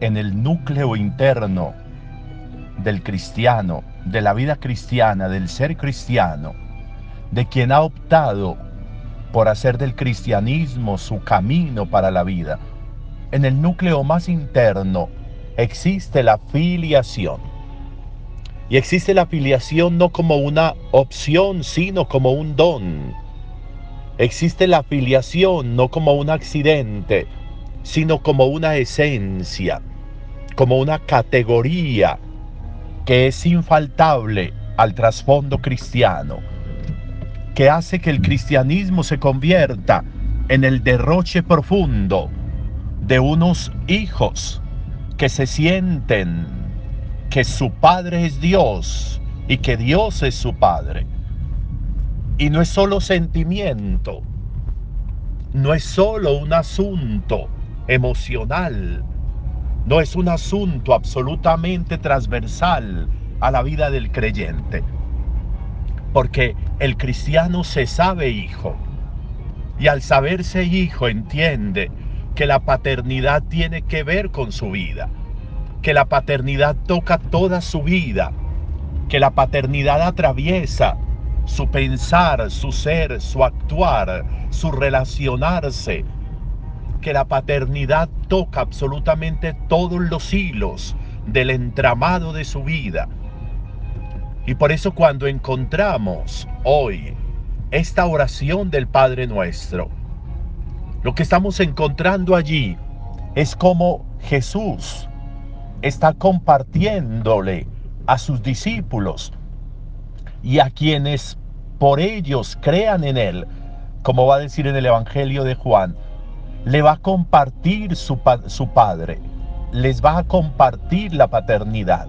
en el núcleo interno del cristiano, de la vida cristiana, del ser cristiano, de quien ha optado por hacer del cristianismo su camino para la vida, en el núcleo más interno existe la filiación. Y existe la filiación no como una opción, sino como un don. Existe la filiación no como un accidente, sino como una esencia, como una categoría que es infaltable al trasfondo cristiano, que hace que el cristianismo se convierta en el derroche profundo de unos hijos que se sienten que su Padre es Dios y que Dios es su Padre. Y no es solo sentimiento, no es solo un asunto emocional, no es un asunto absolutamente transversal a la vida del creyente. Porque el cristiano se sabe hijo. Y al saberse hijo entiende que la paternidad tiene que ver con su vida. Que la paternidad toca toda su vida. Que la paternidad atraviesa su pensar, su ser, su actuar, su relacionarse, que la paternidad toca absolutamente todos los hilos del entramado de su vida. Y por eso cuando encontramos hoy esta oración del Padre nuestro, lo que estamos encontrando allí es como Jesús está compartiéndole a sus discípulos y a quienes por ellos crean en Él, como va a decir en el Evangelio de Juan, le va a compartir su, su Padre, les va a compartir la paternidad,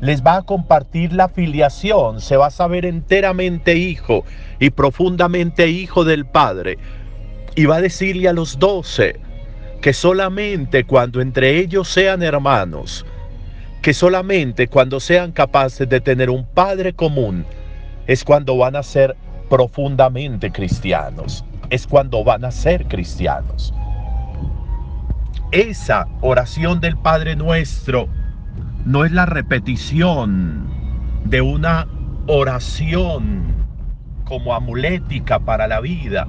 les va a compartir la filiación, se va a saber enteramente hijo y profundamente hijo del Padre. Y va a decirle a los doce que solamente cuando entre ellos sean hermanos, que solamente cuando sean capaces de tener un Padre común, es cuando van a ser profundamente cristianos es cuando van a ser cristianos. Esa oración del Padre Nuestro no es la repetición de una oración como amulética para la vida,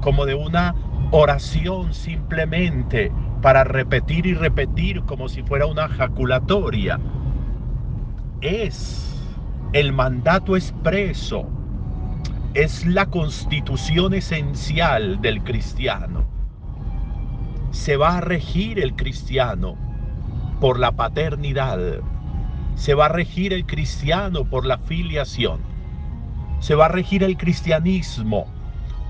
como de una oración simplemente para repetir y repetir como si fuera una jaculatoria. Es el mandato expreso es la constitución esencial del cristiano. Se va a regir el cristiano por la paternidad. Se va a regir el cristiano por la filiación. Se va a regir el cristianismo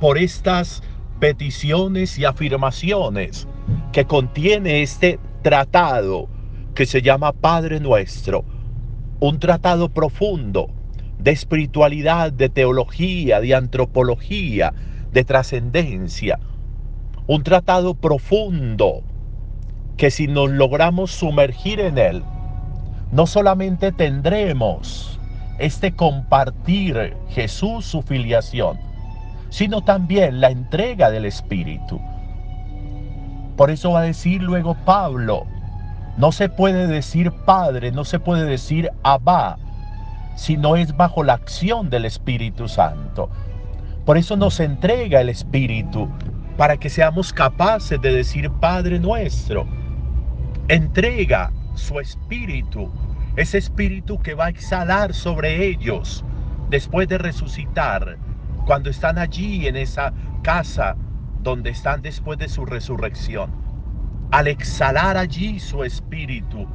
por estas peticiones y afirmaciones que contiene este tratado que se llama Padre Nuestro. Un tratado profundo de espiritualidad, de teología, de antropología, de trascendencia. Un tratado profundo que si nos logramos sumergir en él, no solamente tendremos este compartir Jesús su filiación, sino también la entrega del Espíritu. Por eso va a decir luego Pablo, no se puede decir Padre, no se puede decir Abba, si no es bajo la acción del Espíritu Santo. Por eso nos entrega el Espíritu, para que seamos capaces de decir Padre nuestro. Entrega su Espíritu, ese Espíritu que va a exhalar sobre ellos después de resucitar, cuando están allí en esa casa donde están después de su resurrección. Al exhalar allí su Espíritu,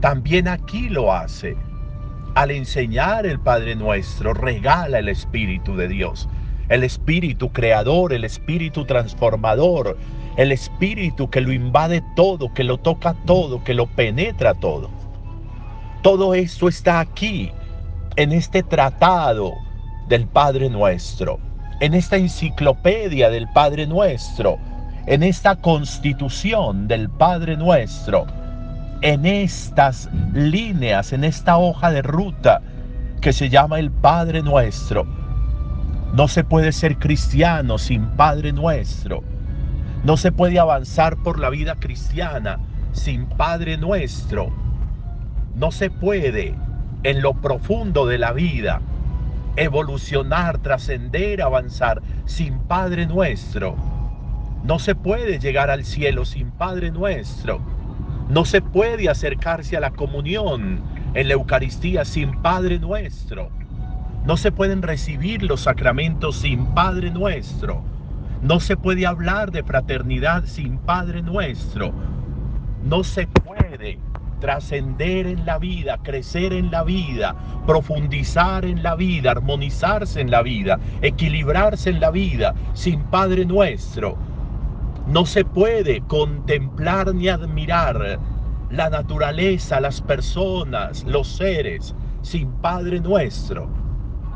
también aquí lo hace al enseñar el Padre Nuestro, regala el Espíritu de Dios. El Espíritu creador, el Espíritu transformador, el Espíritu que lo invade todo, que lo toca todo, que lo penetra todo. Todo esto está aquí, en este tratado del Padre Nuestro, en esta enciclopedia del Padre Nuestro, en esta constitución del Padre Nuestro en estas líneas, en esta hoja de ruta que se llama el Padre Nuestro. No se puede ser cristiano sin Padre Nuestro. No se puede avanzar por la vida cristiana sin Padre nuestro. No se puede en lo profundo de la vida evolucionar, trascender, avanzar sin Padre nuestro. No se puede llegar al cielo sin Padre nuestro. No se puede acercarse a la comunión en la Eucaristía sin Padre nuestro. No se pueden recibir los sacramentos sin Padre nuestro. No se puede hablar de fraternidad sin Padre nuestro. No se puede trascender en la vida, crecer en la vida, profundizar en la vida, armonizarse en la vida, equilibrarse en la vida sin Padre nuestro. No se puede contemplar ni admirar la naturaleza, las personas, los seres sin Padre nuestro.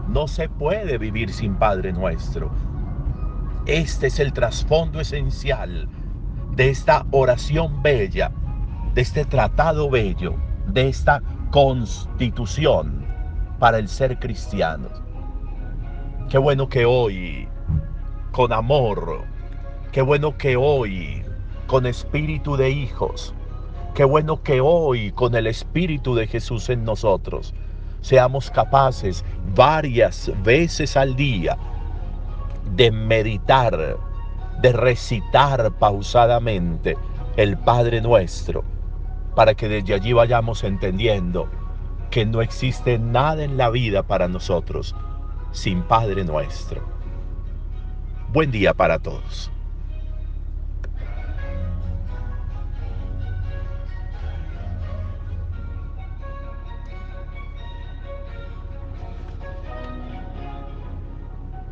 No se puede vivir sin Padre nuestro. Este es el trasfondo esencial de esta oración bella, de este tratado bello, de esta constitución para el ser cristiano. Qué bueno que hoy, con amor, qué bueno que hoy, con espíritu de hijos, qué bueno que hoy, con el espíritu de Jesús en nosotros, seamos capaces varias veces al día de meditar, de recitar pausadamente el Padre nuestro, para que desde allí vayamos entendiendo que no existe nada en la vida para nosotros sin Padre nuestro. Buen día para todos.